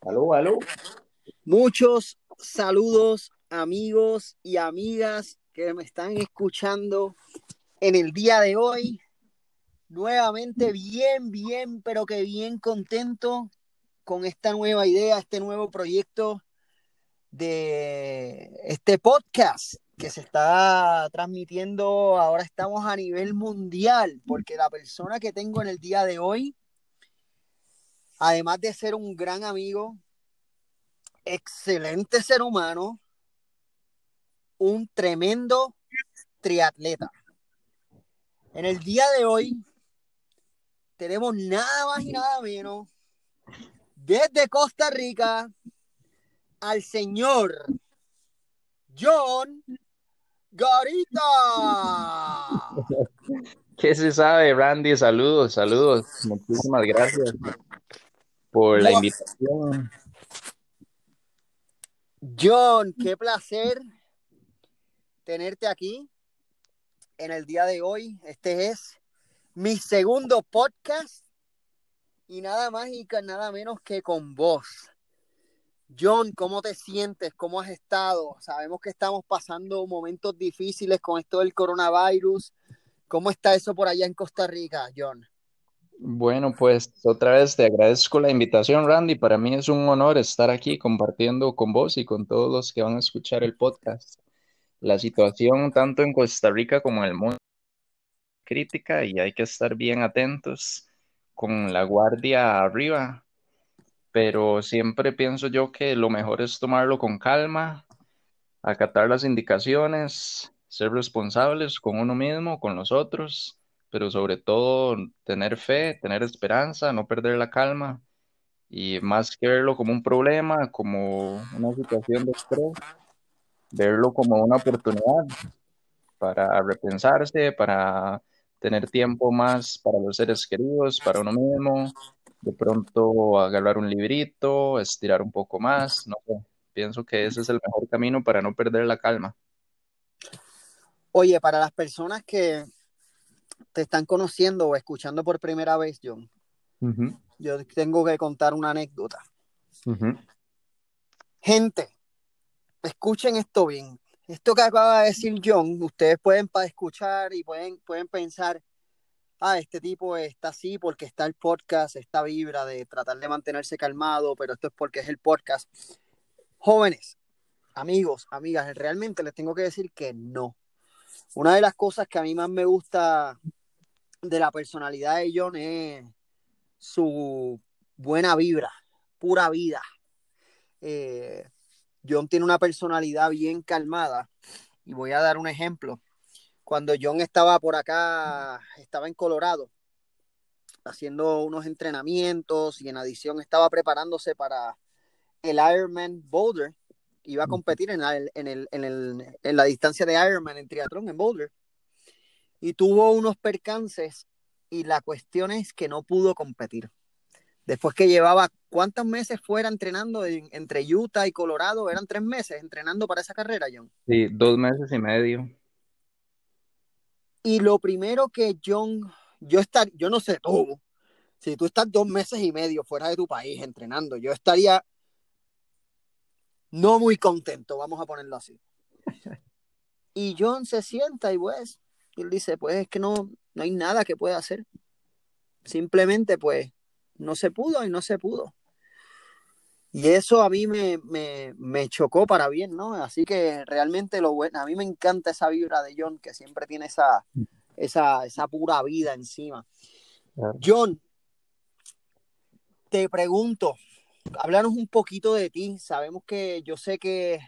Aló, aló. Muchos saludos, amigos y amigas que me están escuchando en el día de hoy. Nuevamente bien, bien, pero que bien contento con esta nueva idea, este nuevo proyecto de este podcast que se está transmitiendo. Ahora estamos a nivel mundial, porque la persona que tengo en el día de hoy además de ser un gran amigo, excelente ser humano, un tremendo triatleta. En el día de hoy tenemos nada más y nada menos desde Costa Rica al señor John Garita. ¿Qué se sabe, Randy? Saludos, saludos. Muchísimas gracias por la invitación. John, qué placer tenerte aquí en el día de hoy. Este es mi segundo podcast y nada más y nada menos que con vos. John, ¿cómo te sientes? ¿Cómo has estado? Sabemos que estamos pasando momentos difíciles con esto del coronavirus. ¿Cómo está eso por allá en Costa Rica, John? Bueno, pues otra vez te agradezco la invitación, Randy. Para mí es un honor estar aquí compartiendo con vos y con todos los que van a escuchar el podcast. La situación tanto en Costa Rica como en el mundo es crítica y hay que estar bien atentos con la guardia arriba. Pero siempre pienso yo que lo mejor es tomarlo con calma, acatar las indicaciones, ser responsables con uno mismo, con los otros pero sobre todo tener fe, tener esperanza, no perder la calma y más que verlo como un problema, como una situación de estrés, verlo como una oportunidad para repensarse, para tener tiempo más para los seres queridos, para uno mismo, de pronto agarrar un librito, estirar un poco más, no sé, pienso que ese es el mejor camino para no perder la calma. Oye, para las personas que te están conociendo o escuchando por primera vez, John, yo tengo que contar una anécdota. Gente, escuchen esto bien. Esto que acaba de decir John, ustedes pueden escuchar y pueden, pueden pensar, ah, este tipo está así porque está el podcast, esta vibra de tratar de mantenerse calmado, pero esto es porque es el podcast. Jóvenes, amigos, amigas, realmente les tengo que decir que no. Una de las cosas que a mí más me gusta de la personalidad de John es su buena vibra, pura vida. Eh, John tiene una personalidad bien calmada y voy a dar un ejemplo. Cuando John estaba por acá, estaba en Colorado, haciendo unos entrenamientos y en adición estaba preparándose para el Ironman Boulder. Iba a competir en, en la distancia de Ironman en triatlón en Boulder y tuvo unos percances y la cuestión es que no pudo competir. Después que llevaba, ¿cuántos meses fuera entrenando entre Utah y Colorado? Eran tres meses entrenando para esa carrera, John. Sí, dos meses y medio. Y lo primero que John, yo estar, yo no sé tú, si tú estás dos meses y medio fuera de tu país entrenando, yo estaría no muy contento, vamos a ponerlo así. Y John se sienta y pues y él dice, pues es que no, no hay nada que pueda hacer. Simplemente, pues, no se pudo y no se pudo. Y eso a mí me, chocó para bien, ¿no? Así que realmente lo bueno, a mí me encanta esa vibra de John, que siempre tiene esa, esa, esa pura vida encima. John, te pregunto, háblanos un poquito de ti. Sabemos que yo sé que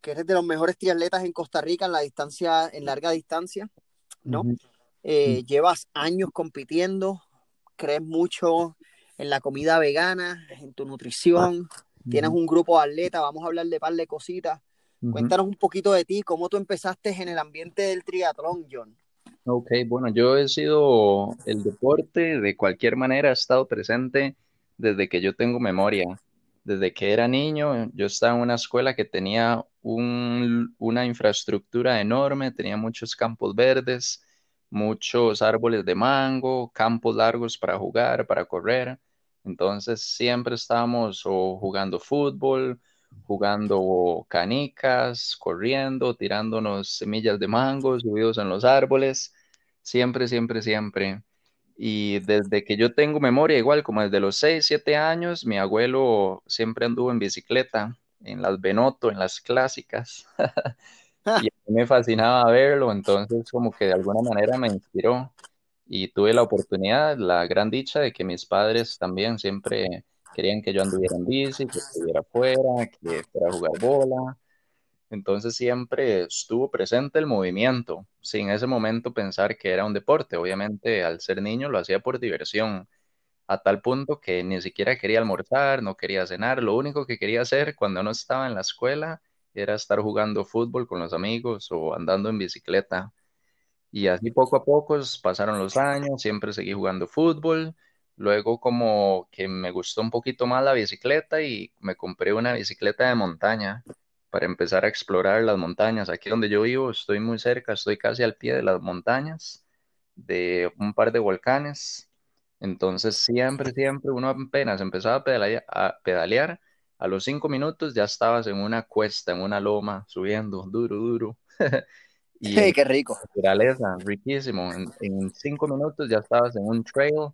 que eres de los mejores triatletas en Costa Rica en la distancia, en larga distancia, ¿no? Eh, llevas años compitiendo, crees mucho en la comida vegana, en tu nutrición, tienes un grupo de atletas, vamos a hablar de par de cositas. Cuéntanos un poquito de ti, cómo tú empezaste en el ambiente del triatlón, John. Ok, bueno, yo he sido el deporte, de cualquier manera, ha estado presente desde que yo tengo memoria. Desde que era niño, yo estaba en una escuela que tenía una infraestructura enorme, tenía muchos campos verdes, muchos árboles de mango, campos largos para jugar, para correr. Entonces siempre estábamos o jugando fútbol, jugando canicas, corriendo, tirándonos semillas de mango, subidos en los árboles, siempre, siempre, siempre. Y desde que yo tengo memoria, igual como desde los 6, 7 años, mi abuelo siempre anduvo en bicicleta, en las Benoto, en las clásicas. y a mí me fascinaba verlo, entonces como que de alguna manera me inspiró y tuve la oportunidad, la gran dicha de que mis padres también siempre querían que yo anduviera en bici, que estuviera afuera, que fuera a jugar bola. Entonces siempre estuvo presente el movimiento, sin ese momento pensar que era un deporte. Obviamente al ser niño lo hacía por diversión, a tal punto que ni siquiera quería almorzar, no quería cenar. Lo único que quería hacer cuando no estaba en la escuela era estar jugando fútbol con los amigos o andando en bicicleta. Y así poco a poco pasaron los años, siempre seguí jugando fútbol. Luego como que me gustó un poquito más la bicicleta y me compré una bicicleta de montaña para empezar a explorar las montañas. Aquí donde yo vivo estoy muy cerca, estoy casi al pie de las montañas, de un par de volcanes. Entonces siempre, siempre uno apenas empezaba a pedalear, a, los cinco minutos ya estabas en una cuesta, en una loma, subiendo duro, duro. y sí, qué rico. Naturaleza, riquísimo. En, en, cinco minutos ya estabas en un trail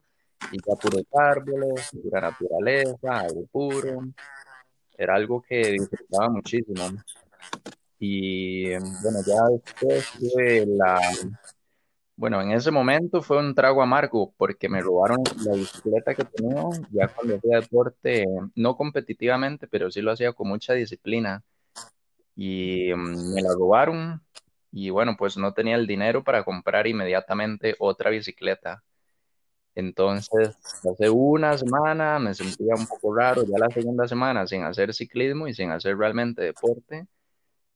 y ya puros árboles, pura naturaleza, algo puro era algo que disfrutaba muchísimo. Y bueno, ya después tuve la... Bueno, en ese momento fue un trago amargo porque me robaron la bicicleta que tenía ya cuando hacía deporte, no competitivamente, pero sí lo hacía con mucha disciplina. Y me la robaron y bueno, pues no tenía el dinero para comprar inmediatamente otra bicicleta. Entonces, hace una semana me sentía un poco raro, ya la segunda semana sin hacer ciclismo y sin hacer realmente deporte,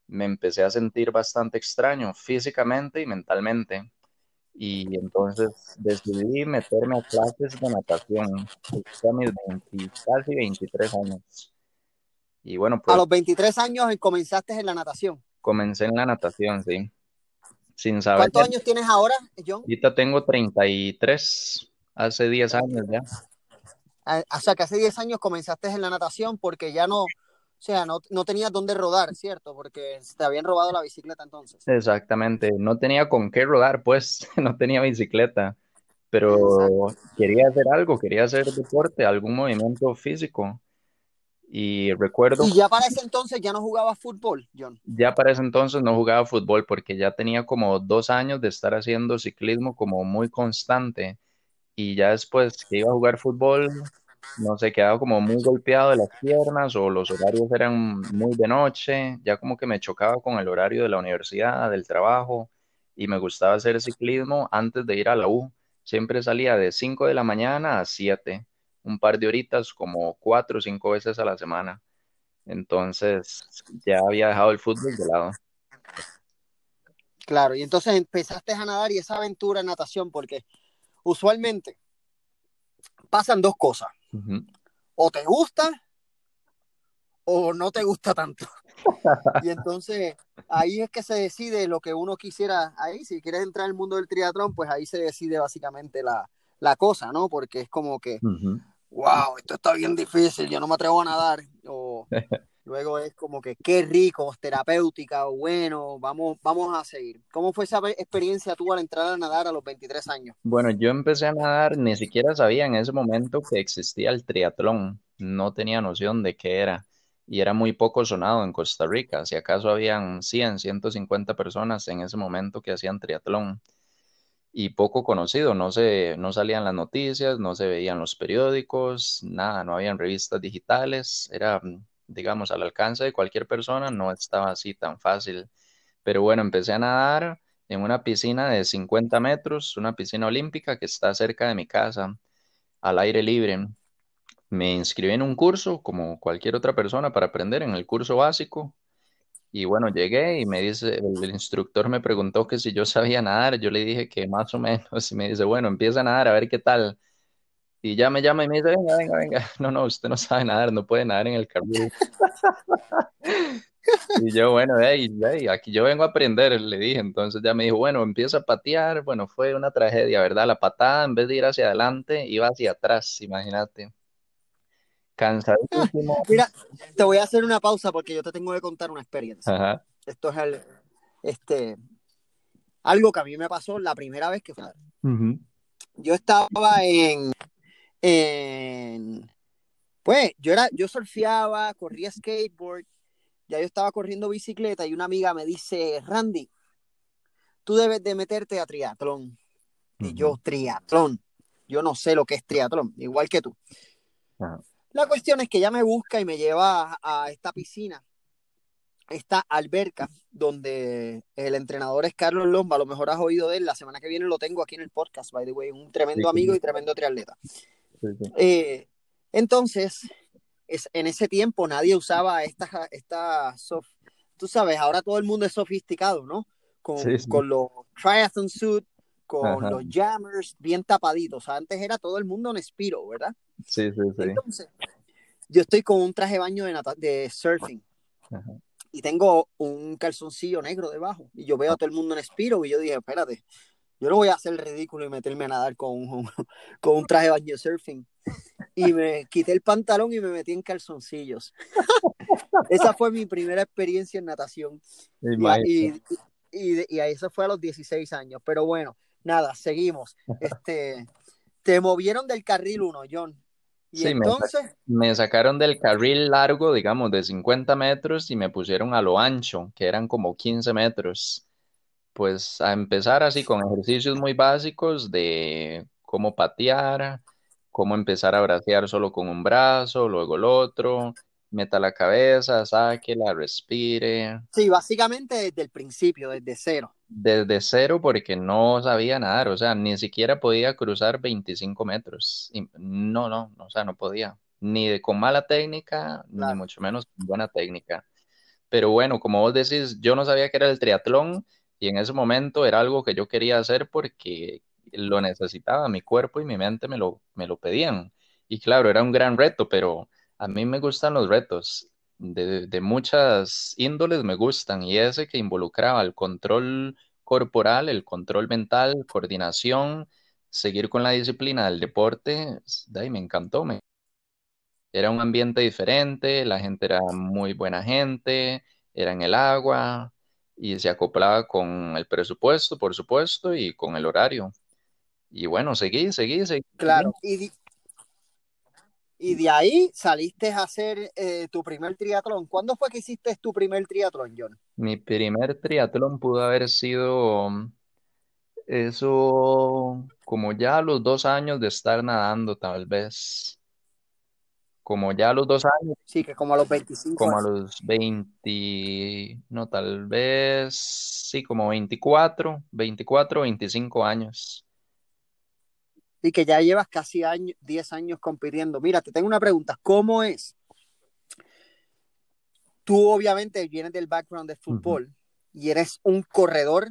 me empecé a sentir bastante extraño físicamente y mentalmente. Y entonces decidí meterme a clases de natación. A mis 20, casi 23 años. Y bueno, pues, a los 23 años comenzaste en la natación. Comencé en la natación, sí. Sin saber. ¿Cuántos años tienes ahora, John? Ahorita tengo 33 hace 10 años ya. Ah, o sea, que hace 10 años comenzaste en la natación porque ya no, o sea, no, no tenías dónde rodar, ¿cierto? Porque te habían robado la bicicleta entonces. Exactamente, no tenía con qué rodar, pues, no tenía bicicleta, pero quería hacer algo, quería hacer deporte, algún movimiento físico. Y recuerdo... Y ya para ese entonces ya no jugaba fútbol, John. Ya para ese entonces no jugaba fútbol porque ya tenía como dos años de estar haciendo ciclismo como muy constante y ya después que iba a jugar fútbol, no sé, quedaba como muy golpeado de las piernas o los horarios eran muy de noche, ya como que me chocaba con el horario de la universidad, del trabajo y me gustaba hacer ciclismo antes de ir a la U. Siempre salía de 5 de la mañana a 7, un par de horitas como cuatro o cinco veces a la semana. Entonces ya había dejado el fútbol de lado. Claro, y entonces empezaste a nadar y esa aventura en natación, porque usualmente pasan dos cosas. O te gusta o no te gusta tanto. y entonces ahí es que se decide lo que uno quisiera ahí. Si quieres entrar al mundo del triatlón, pues ahí se decide básicamente la, cosa, ¿no? Porque es como que, wow, esto está bien difícil, yo no me atrevo a nadar. O Luego es como que qué rico, terapéutica, bueno, vamos, vamos a seguir. ¿Cómo fue esa experiencia tú al entrar a nadar a los 23 años? Bueno, yo empecé a nadar, ni siquiera sabía en ese momento que existía el triatlón, no tenía noción de qué era y era muy poco sonado en Costa Rica, si acaso habían 100, 150 personas en ese momento que hacían triatlón y poco conocido, no se, no salían las noticias, no se veían los periódicos, nada, no habían revistas digitales, era digamos, al alcance de cualquier persona, no estaba así tan fácil. Pero bueno, empecé a nadar en una piscina de 50 metros, una piscina olímpica que está cerca de mi casa, al aire libre. Me inscribí en un curso, como cualquier otra persona, para aprender en el curso básico. Y bueno, llegué y me dice, el instructor me preguntó que si yo sabía nadar, yo le dije que más o menos, y me dice, bueno, empieza a nadar a ver qué tal. Y ya me llama y me dice, venga, venga, venga. No, no, usted no sabe nadar, no puede nadar en el carbón. Y yo, bueno, hey, hey, aquí yo vengo a aprender, le dije. Entonces ya me dijo, bueno, empieza a patear. Bueno, fue una tragedia, ¿verdad? La patada, en vez de ir hacia adelante, iba hacia atrás, imagínate. Cansadísimo. Mira, te voy a hacer una pausa porque yo te tengo que contar una experiencia. Ajá. Esto es el, este, algo que a mí me pasó la primera vez que fui. Yo estaba en, en, pues, yo era, yo surfeaba, corría skateboard, ya yo estaba corriendo bicicleta y una amiga me dice, Randy, tú debes de meterte a triatlón. Y yo, triatlón, yo no sé lo que es triatlón, igual que tú. Ajá. La cuestión es que ella me busca y me lleva a, a esta piscina, esta alberca, donde el entrenador es Carlos Lomba, a lo mejor has oído de él, la semana que viene lo tengo aquí en el podcast, by the way, un tremendo amigo y tremendo triatleta. Eh, entonces, es, en ese tiempo nadie usaba estas esta soft, tú sabes, ahora todo el mundo es sofisticado, ¿no? Con, Sí, sí. con los triathlon suit, con Ajá. los jammers bien tapaditos. Antes era todo el mundo en Spiro, ¿verdad? Sí, sí, sí. Entonces, yo estoy con un traje de baño de, de surfing Ajá. y tengo un calzoncillo negro debajo. Y yo veo a todo el mundo en Spiro y yo dije, espérate, yo no voy a hacer el ridículo y meterme a nadar con un, con un traje de baño de surfing. Y me quité el pantalón y me metí en calzoncillos. Esa fue mi primera experiencia en natación. Y, y, y, y eso fue a los 16 años. Pero bueno, nada, seguimos. Este, te movieron del carril uno, John. Y Sí, entonces, me sacaron del carril largo, digamos, de 50 metros y me pusieron a lo ancho, que eran como 15 metros. Pues a empezar así con ejercicios muy básicos de cómo patear, cómo empezar a bracear solo con un brazo, luego el otro, meta la cabeza, sáquela, respire. sí, básicamente desde el principio, desde cero. Desde cero porque no sabía nadar, o sea, ni siquiera podía cruzar 25 metros. Y no, no, o sea, no podía. Ni de, con mala técnica, ni mucho menos con buena técnica. Pero bueno, como vos decís, yo no sabía que era el triatlón y en ese momento era algo que yo quería hacer porque lo necesitaba, mi cuerpo y mi mente me lo, me lo pedían. Y claro, era un gran reto, pero a mí me gustan los retos. De, muchas índoles me gustan y ese que involucraba el control corporal, el control mental, coordinación, seguir con la disciplina del deporte, de ahí me encantó, me era un ambiente diferente, la gente era muy buena gente, era en el agua y se acoplaba con el presupuesto, por supuesto, y con el horario. Y bueno, seguí, seguí, seguí. Claro. Y, y de ahí saliste a hacer eh, tu primer triatlón. ¿Cuándo fue que hiciste tu primer triatlón, John? Mi primer triatlón pudo haber sido eso como ya a los dos años de estar nadando, tal vez. Como ya a los dos años, Sí, que como a los 25 como a los 20, no, tal vez, sí, como 24, 24, 25 años. Y que ya llevas casi año, 10 años compitiendo. Mira, te tengo una pregunta. ¿Cómo es? Tú obviamente vienes del background de fútbol y eres un corredor.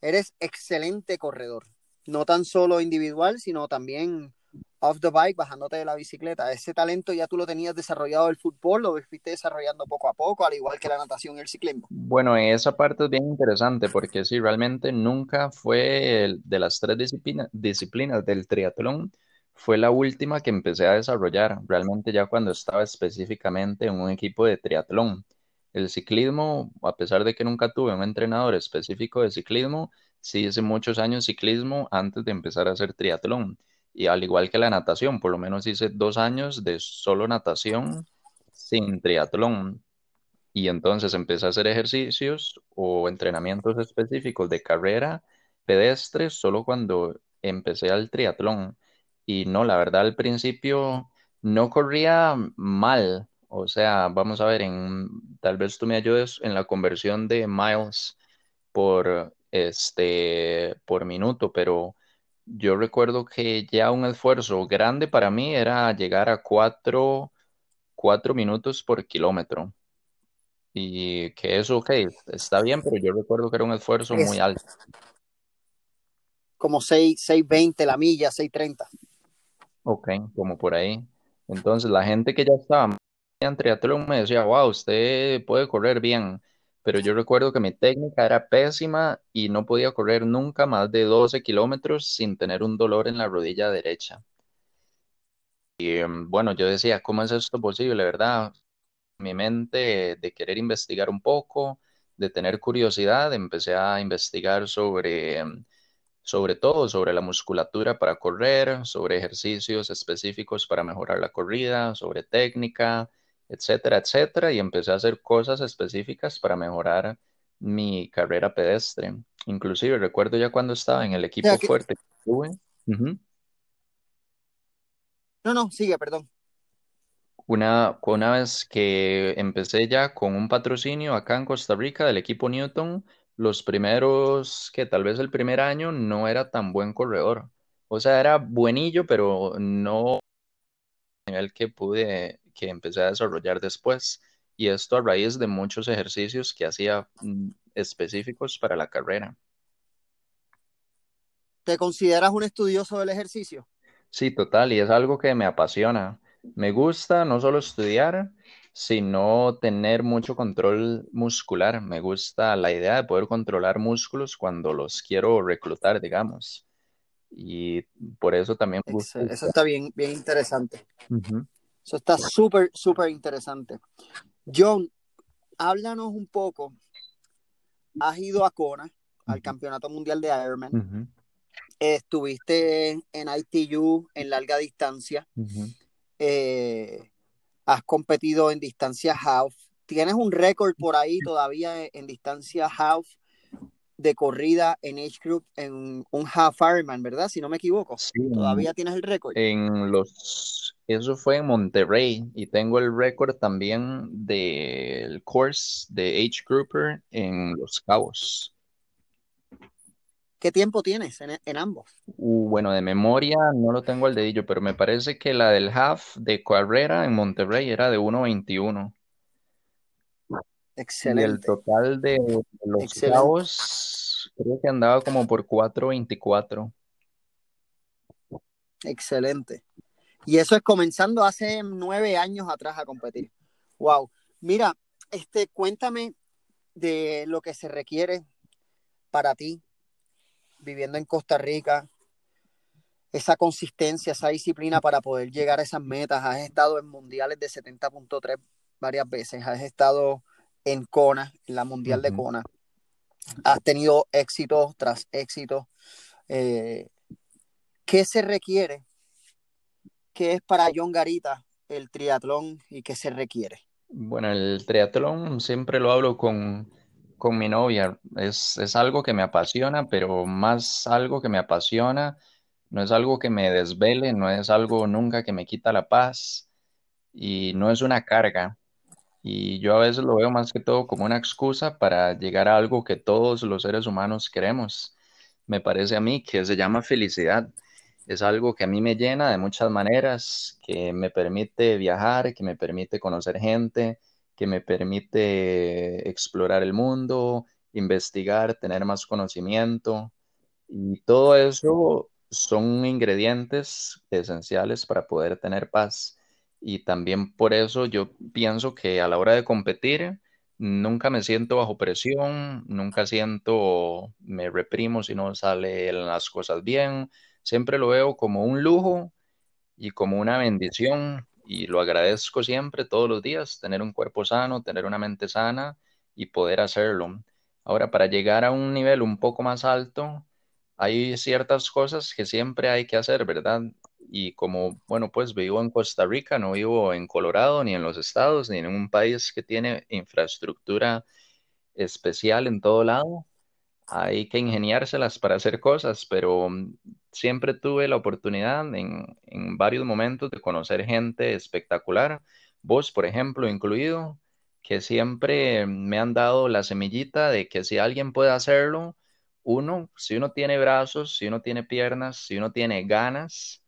Eres excelente corredor. No tan solo individual, sino también off the bike, bajándote de la bicicleta. Ese talento ya tú lo tenías desarrollado del fútbol, lo fuiste desarrollando poco a poco, al igual que la natación y el ciclismo. Bueno, esa parte es bien interesante porque sí, realmente nunca fue el- de las tres disciplina- disciplinas del triatlón, fue la última que empecé a desarrollar, realmente ya cuando estaba específicamente en un equipo de triatlón. El ciclismo, a pesar de que nunca tuve un entrenador específico de ciclismo, sí hice muchos años ciclismo antes de empezar a hacer triatlón. Y al igual que la natación, por lo menos hice dos años de solo natación sin triatlón. Y entonces empecé a hacer ejercicios o entrenamientos específicos de carrera pedestre solo cuando empecé al triatlón. Y no, la verdad al principio no corría mal. O sea, vamos a ver, en, tal vez tú me ayudes en la conversión de miles por este por minuto, pero yo recuerdo que ya un esfuerzo grande para mí era llegar a cuatro, cuatro minutos por kilómetro. Y que eso, ok, está bien, pero yo recuerdo que era un esfuerzo muy alto. como 6, 6.20 la milla, 6.30. Ok, como por ahí. Entonces, la gente que ya estaba en triatlón me decía, wow, usted puede correr bien, pero yo recuerdo que mi técnica era pésima y no podía correr nunca más de 12 kilómetros sin tener un dolor en la rodilla derecha. Y em, bueno, yo decía, ¿cómo es esto posible, verdad? Mi mente de querer investigar un poco, de tener curiosidad, empecé a investigar sobre em, sobre todo sobre la musculatura para correr, sobre ejercicios específicos para mejorar la corrida, sobre técnica, etcétera, etcétera, y empecé a hacer cosas específicas para mejorar mi carrera pedestre. Inclusive recuerdo ya cuando estaba en el equipo fuerte que tuve. No, no, sigue, perdón. Una, una vez que empecé ya con un patrocinio acá en Costa Rica del equipo Newton, los primeros, que tal vez el primer año no era tan buen corredor. O sea, era buenillo, pero no nivel que pude, que empecé a desarrollar después. Y esto a raíz de muchos ejercicios que hacía mm, específicos para la carrera. ¿Te consideras un estudioso del ejercicio? Sí, total, y es algo que me apasiona. Me gusta no solo estudiar, sino tener mucho control muscular. Me gusta la idea de poder controlar músculos cuando los quiero reclutar, digamos. Y por eso también me gusta. Eso está bien, bien interesante. Eso está súper, súper interesante. John, háblanos un poco. Has ido a Kona, al Campeonato Mundial de Ironman. Estuviste en ITU en larga distancia. eh, has competido en distancia half. Tienes un récord por ahí todavía en distancia half de corrida en Age Group en un half Ironman, ¿verdad? Si no me equivoco. todavía tienes el récord. En los eso fue en Monterrey y tengo el récord también del course de Age Grouper en Los Cabos. ¿Qué tiempo tienes en, ambos? Uh, bueno, de memoria no lo tengo al dedillo, pero me parece que la del half de carrera en Monterrey era de 1.21. Excelente. Y el total de, los cabos creo que andaba como por 4.24. Excelente. Y eso es comenzando hace nueve años atrás a competir. Wow. Mira, este, cuéntame de lo que se requiere para ti viviendo en Costa Rica, esa consistencia, esa disciplina para poder llegar a esas metas. Has estado en mundiales de 70.3 varias veces, has estado en Kona, en la mundial de Kona. Has tenido éxito tras éxito. Eh, ¿Qué se requiere? ¿Qué es para John Garita el triatlón y qué se requiere? Bueno, el triatlón siempre lo hablo con, con mi novia. Es, es algo que me apasiona, pero más algo que me apasiona. No es algo que me desvele, no es algo nunca que me quita la paz y no es una carga. Y yo a veces lo veo más que todo como una excusa para llegar a algo que todos los seres humanos queremos. Me parece a mí que se llama felicidad. Es algo que a mí me llena de muchas maneras, que me permite viajar, que me permite conocer gente, que me permite explorar el mundo, investigar, tener más conocimiento. Y todo eso son ingredientes esenciales para poder tener paz. Y también por eso yo pienso que a la hora de competir, nunca me siento bajo presión, nunca siento, me reprimo si no salen las cosas bien. Siempre lo veo como un lujo y como una bendición y lo agradezco siempre, todos los días, tener un cuerpo sano, tener una mente sana y poder hacerlo. Ahora, para llegar a un nivel un poco más alto, hay ciertas cosas que siempre hay que hacer, ¿verdad? Y como, bueno, pues vivo en Costa Rica, no vivo en Colorado, ni en los estados, ni en un país que tiene infraestructura especial en todo lado, hay que ingeniárselas para hacer cosas, pero mm, siempre tuve la oportunidad en, en, varios momentos de conocer gente espectacular, vos, por ejemplo, incluido, que siempre me han dado la semillita de que si alguien puede hacerlo, uno, si uno tiene brazos, si uno tiene piernas, si uno tiene ganas,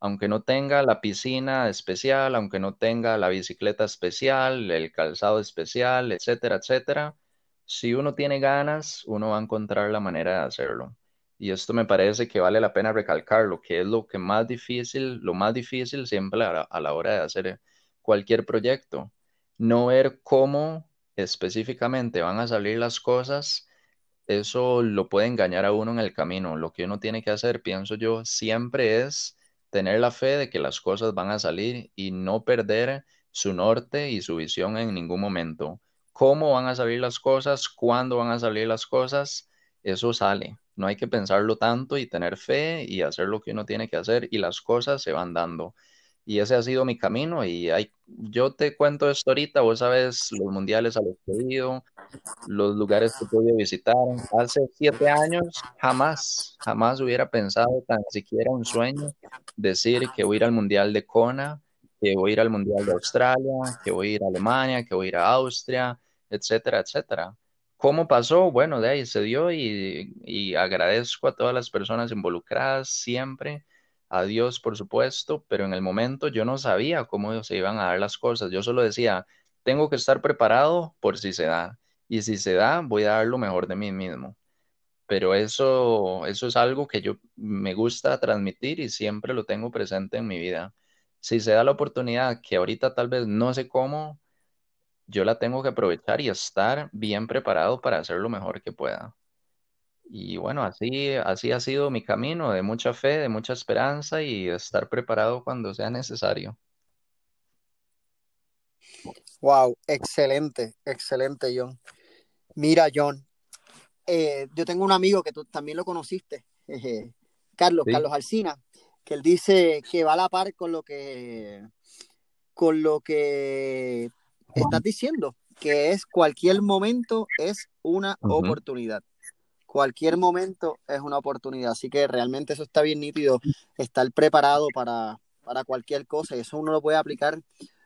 aunque no tenga la piscina especial, aunque no tenga la bicicleta especial, el calzado especial, etcétera, etcétera, si uno tiene ganas, uno va a encontrar la manera de hacerlo. Y esto me parece que vale la pena recalcarlo, que es lo que más difícil, lo más difícil siempre a la, hora de hacer cualquier proyecto. No ver cómo específicamente van a salir las cosas, eso lo puede engañar a uno en el camino. Lo que uno tiene que hacer, pienso yo, siempre es tener la fe de que las cosas van a salir y no perder su norte y su visión en ningún momento. ¿Cómo van a salir las cosas? ¿Cuándo van a salir las cosas? Eso sale. No hay que pensarlo tanto y tener fe y hacer lo que uno tiene que hacer y las cosas se van dando. Y ese ha sido mi camino y hay, yo te cuento esto ahorita, vos sabes los mundiales a los que he ido, los lugares que he podido visitar. Hace siete años jamás, jamás hubiera pensado tan siquiera un sueño decir que voy a ir al mundial de Kona, que voy a ir al mundial de Australia, que voy a ir a Alemania, que voy a ir a Austria, etcétera, etcétera. ¿Cómo pasó? Bueno, de ahí se dio y, agradezco a todas las personas involucradas siempre a Dios, por supuesto, pero en el momento yo no sabía cómo se iban a dar las cosas. Yo solo decía, tengo que estar preparado por si se da. Y si se da, voy a dar lo mejor de mí mismo. Pero eso, eso es algo que yo me gusta transmitir y siempre lo tengo presente en mi vida. Si se da la oportunidad, que ahorita tal vez no sé cómo, yo la tengo que aprovechar y estar bien preparado para hacer lo mejor que pueda. Y bueno, así, así ha sido mi camino de mucha fe, de mucha esperanza y estar preparado cuando sea necesario. Wow, excelente, excelente, John. Mira, John, eh, yo tengo un amigo que tú también lo conociste, Carlos, Sí. Carlos Alsina, que él dice que va a la par con lo que con lo que estás diciendo, que es cualquier momento es una oportunidad. Cualquier momento es una oportunidad. Así que realmente eso está bien nítido, estar preparado para, para cualquier cosa. Y eso uno lo puede aplicar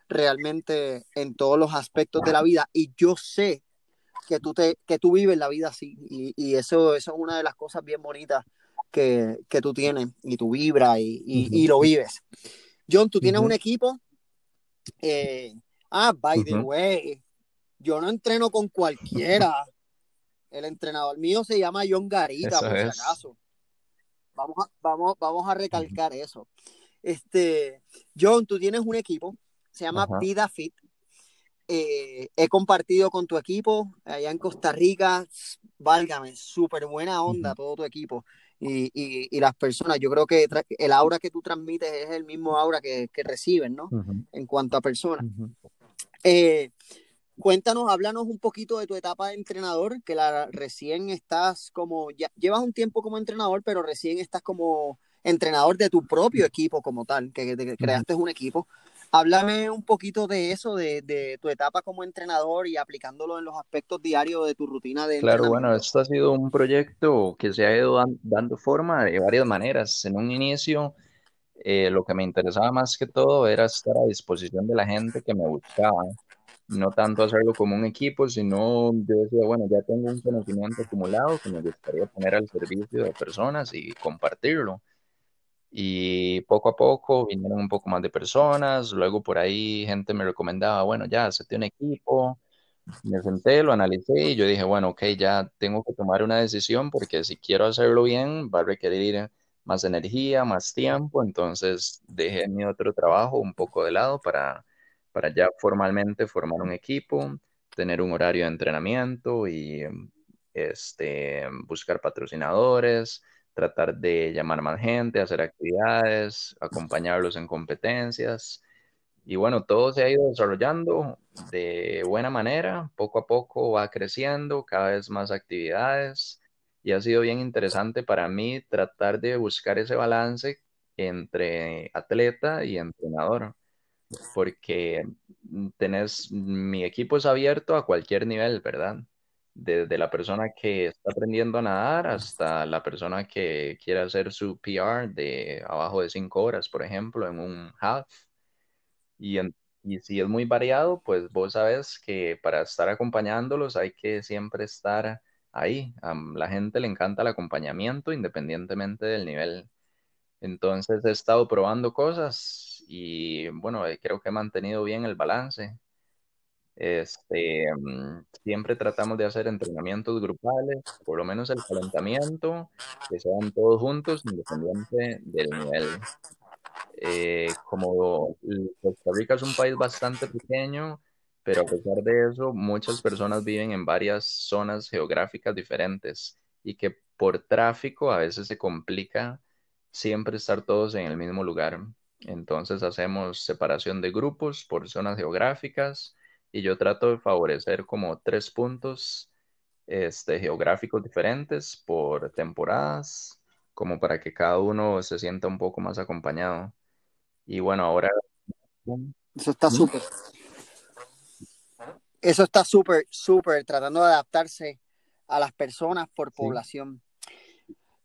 realmente en todos los aspectos de la vida. Y yo sé que tú, te, que tú vives la vida así. Y, y eso, eso es una de las cosas bien bonitas que, que tú tienes. Y tú vibras y, y, y lo vives. John, tú tienes un equipo. eh, ah, by the way, yo no entreno con cualquiera. El entrenador mío se llama John Garita, Eso por si acaso. Vamos a, vamos, vamos a recalcar eso. Este, John, tú tienes un equipo, se llama Ajá. Vida Fit. Eh, he compartido con tu equipo allá en Costa Rica. Válgame, súper buena onda todo tu equipo y, y, y las personas. Yo creo que el aura que tú transmites es el mismo aura que, que reciben, ¿no? En cuanto a personas. Eh, cuéntanos, háblanos un poquito de tu etapa de entrenador, que la recién estás como, ya llevas un tiempo como entrenador, pero recién estás como entrenador de tu propio equipo como tal, que, que creaste un equipo. Háblame un poquito de eso, de, de, tu etapa como entrenador y aplicándolo en los aspectos diarios de tu rutina de Claro, bueno, esto ha sido un proyecto que se ha ido dan- dando forma de varias maneras. En un inicio, eh, lo que me interesaba más que todo era estar a disposición de la gente que me buscaba. No tanto hacerlo como un equipo, sino yo decía, bueno, ya tengo un conocimiento acumulado que me gustaría poner al servicio de personas y compartirlo. Y poco a poco vinieron un poco más de personas, luego por ahí gente me recomendaba, bueno, ya, hazte un equipo. Me senté, lo analicé y yo dije, bueno, ok, ya tengo que tomar una decisión porque si quiero hacerlo bien va a requerir más energía, más tiempo, entonces dejé mi otro trabajo un poco de lado para, para ya formalmente formar un equipo, tener un horario de entrenamiento y este, buscar patrocinadores, tratar de llamar más gente, hacer actividades, acompañarlos en competencias. Y bueno, todo se ha ido desarrollando de buena manera, poco a poco va creciendo, cada vez más actividades y ha sido bien interesante para mí tratar de buscar ese balance entre atleta y entrenador, porque tenés, mi equipo es abierto a cualquier nivel, ¿verdad? Desde la persona que está aprendiendo a nadar hasta la persona que quiere hacer su PR de abajo de cinco horas, por ejemplo, en un half. Y, en- y si es muy variado, pues vos sabes que para estar acompañándolos hay que siempre estar ahí. A la gente le encanta el acompañamiento independientemente del nivel. Entonces he estado probando cosas y bueno, eh, creo que he mantenido bien el balance. Este, mm, siempre tratamos de hacer entrenamientos grupales, por lo menos el calentamiento, que sean todos juntos, independiente del nivel. Eh, como Costa Rica es un país bastante pequeño, pero a pesar de eso, muchas personas viven en varias zonas geográficas diferentes y que por tráfico a veces se complica siempre estar todos en el mismo lugar. Entonces hacemos separación de grupos por zonas geográficas y yo trato de favorecer como tres puntos este, geográficos diferentes por temporadas, como para que cada uno se sienta un poco más acompañado. Y bueno, ahora... Eso está súper. Eso está súper, súper, tratando de adaptarse a las personas por población.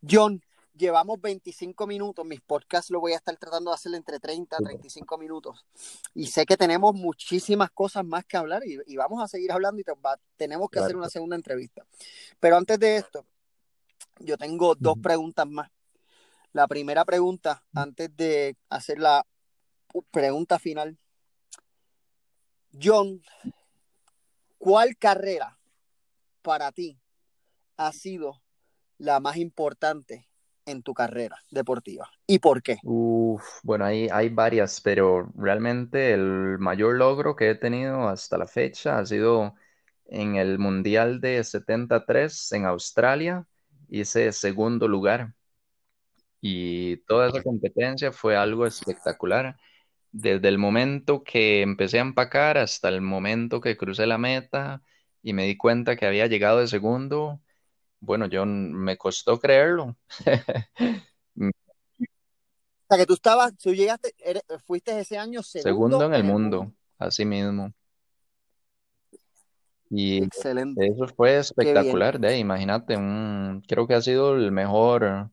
John, llevamos 25 minutos, mis podcasts lo voy a estar tratando de hacer entre 30 y 35 minutos. Y sé que tenemos muchísimas cosas más que hablar y, vamos a seguir hablando y tenemos que hacer una segunda entrevista. Pero antes de esto, yo tengo dos preguntas más. La primera pregunta, antes de hacer la pregunta final. John, ¿cuál carrera para ti ha sido la más importante en tu carrera deportiva y por qué? bueno, hay, hay varias, pero realmente el mayor logro que he tenido hasta la fecha ha sido en el Mundial de 73 en Australia. Hice segundo lugar y toda esa competencia fue algo espectacular. Desde el momento que empecé a empacar hasta el momento que crucé la meta y me di cuenta que había llegado de segundo, bueno, yo me costó creerlo. O sea, que tú estabas, tú llegaste, fuiste ese año segundo, segundo en el mundo, así mismo. Y Excelente. eso fue espectacular, de imagínate, un, creo que ha sido el mejor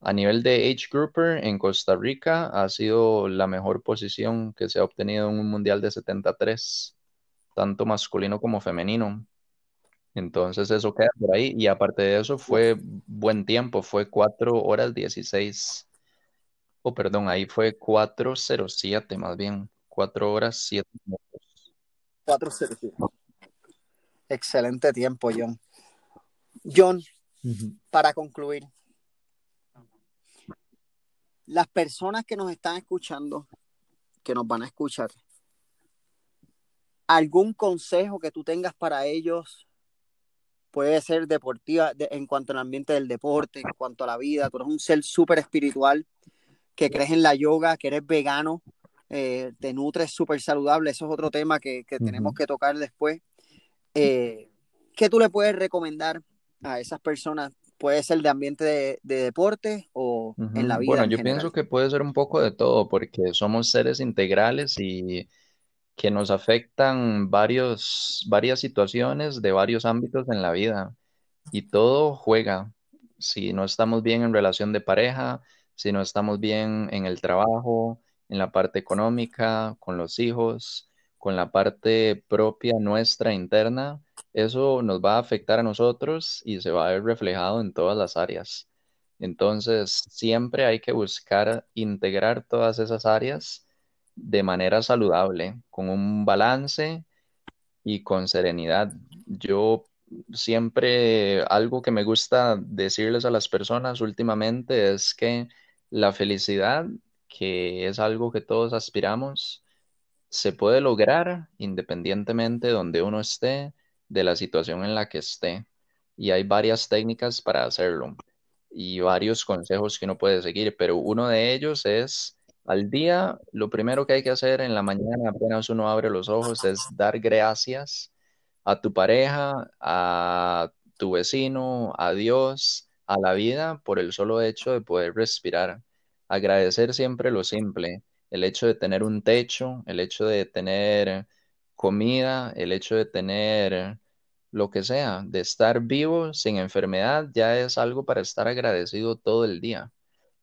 a nivel de age grouper en Costa Rica, ha sido la mejor posición que se ha obtenido en un mundial de 73, tanto masculino como femenino. Entonces eso queda por ahí. Y aparte de eso fue buen tiempo, fue 4 horas 16. Oh, perdón, ahí fue 4.07 más bien. 4 horas 7 minutos. 4.07. Excelente tiempo, John. John, para concluir, las personas que nos están escuchando, que nos van a escuchar, ¿algún consejo que tú tengas para ellos puede ser deportiva en cuanto al ambiente del deporte, en cuanto a la vida. Tú eres un ser súper espiritual, que crees en la yoga, que eres vegano, eh, te nutres súper saludable. Eso es otro tema que, tenemos que tocar después. Eh, ¿Qué tú le puedes recomendar a esas personas? Puede ser de ambiente de, deporte o en la vida. Bueno, yo pienso que puede ser un poco de todo, porque somos seres integrales y que nos afectan varios, varias situaciones de varios ámbitos en la vida y todo juega. Si no estamos bien en relación de pareja, si no estamos bien en el trabajo, en la parte económica, con los hijos, con la parte propia nuestra interna, eso nos va a afectar a nosotros y se va a ver reflejado en todas las áreas. Entonces, siempre hay que buscar integrar todas esas áreas de manera saludable, con un balance y con serenidad. Yo siempre algo que me gusta decirles a las personas últimamente es que la felicidad, que es algo que todos aspiramos, se puede lograr independientemente de donde uno esté, de la situación en la que esté. Y hay varias técnicas para hacerlo y varios consejos que uno puede seguir, pero uno de ellos es al día, lo primero que hay que hacer en la mañana, apenas uno abre los ojos, es dar gracias a tu pareja, a tu vecino, a Dios, a la vida, por el solo hecho de poder respirar. Agradecer siempre lo simple, el hecho de tener un techo, el hecho de tener comida, el hecho de tener lo que sea, de estar vivo sin enfermedad, ya es algo para estar agradecido todo el día.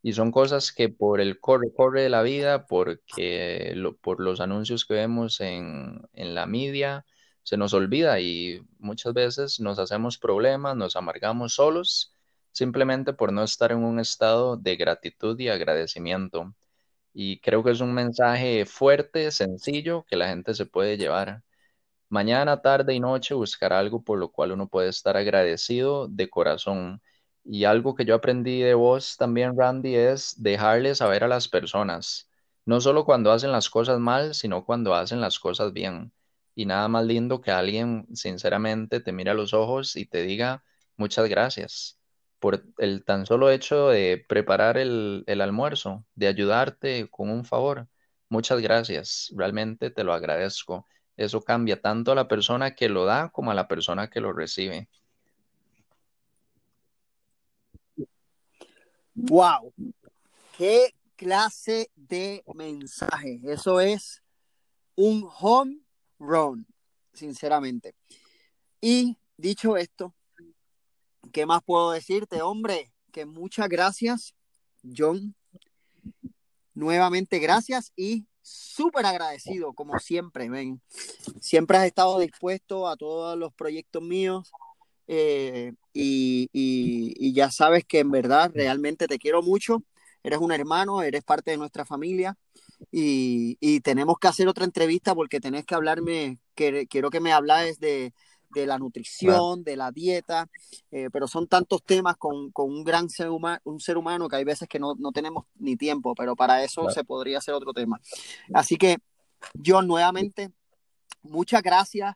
Y son cosas que por el corre, de la vida, porque por los anuncios que vemos en, en la media, se nos olvida y muchas veces nos hacemos problemas, nos amargamos solos, simplemente por no estar en un estado de gratitud y agradecimiento. Y creo que es un mensaje fuerte, sencillo, que la gente se puede llevar. Mañana, tarde y noche buscar algo por lo cual uno puede estar agradecido de corazón y algo que yo aprendí de vos también, Randy, es dejarle saber a las personas no solo cuando hacen las cosas mal, sino cuando hacen las cosas bien. Y nada más lindo que alguien sinceramente te mire a los ojos y te diga muchas gracias por el tan solo hecho de preparar el, el almuerzo, de ayudarte con un favor. Muchas gracias, realmente te lo agradezco. Eso cambia tanto a la persona que lo da como a la persona que lo recibe. Wow, qué clase de mensaje. Eso es un home run, sinceramente. Y dicho esto, ¿qué más puedo decirte, hombre? Que muchas gracias, John. Nuevamente gracias y súper agradecido, como siempre, ven. Siempre has estado dispuesto a todos los proyectos míos. Eh, y, y, y, ya sabes que en verdad realmente te quiero mucho. Eres un hermano, eres parte de nuestra familia y, y tenemos que hacer otra entrevista porque tenés que hablarme, que, quiero que me hables de, de la nutrición, de la dieta, eh, pero son tantos temas con, con un gran ser, huma, un ser humano que hay veces que no, no tenemos ni tiempo, pero para eso se podría hacer otro tema. Así que, John, nuevamente, muchas gracias.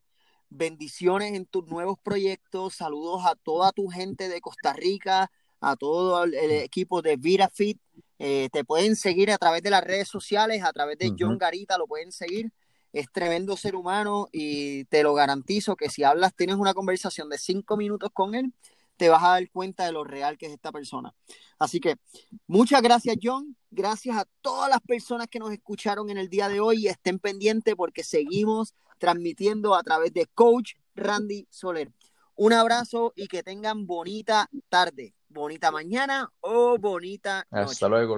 Bendiciones en tus nuevos proyectos. Saludos a toda tu gente de Costa Rica, a todo el, equipo de ViraFit. Eh, te pueden seguir a través de las redes sociales, a través de uh -huh. John Garita, lo pueden seguir es tremendo ser humano y te lo garantizo que si hablas, tienes una conversación de cinco minutos con él, te vas a dar cuenta de lo real que es esta persona. Así que muchas gracias, John. Gracias a todas las personas que nos escucharon en el día de hoy estén pendientes porque seguimos transmitiendo a través de Coach Randy Soler. Un abrazo y que tengan bonita tarde, bonita mañana o bonita noche. Hasta luego.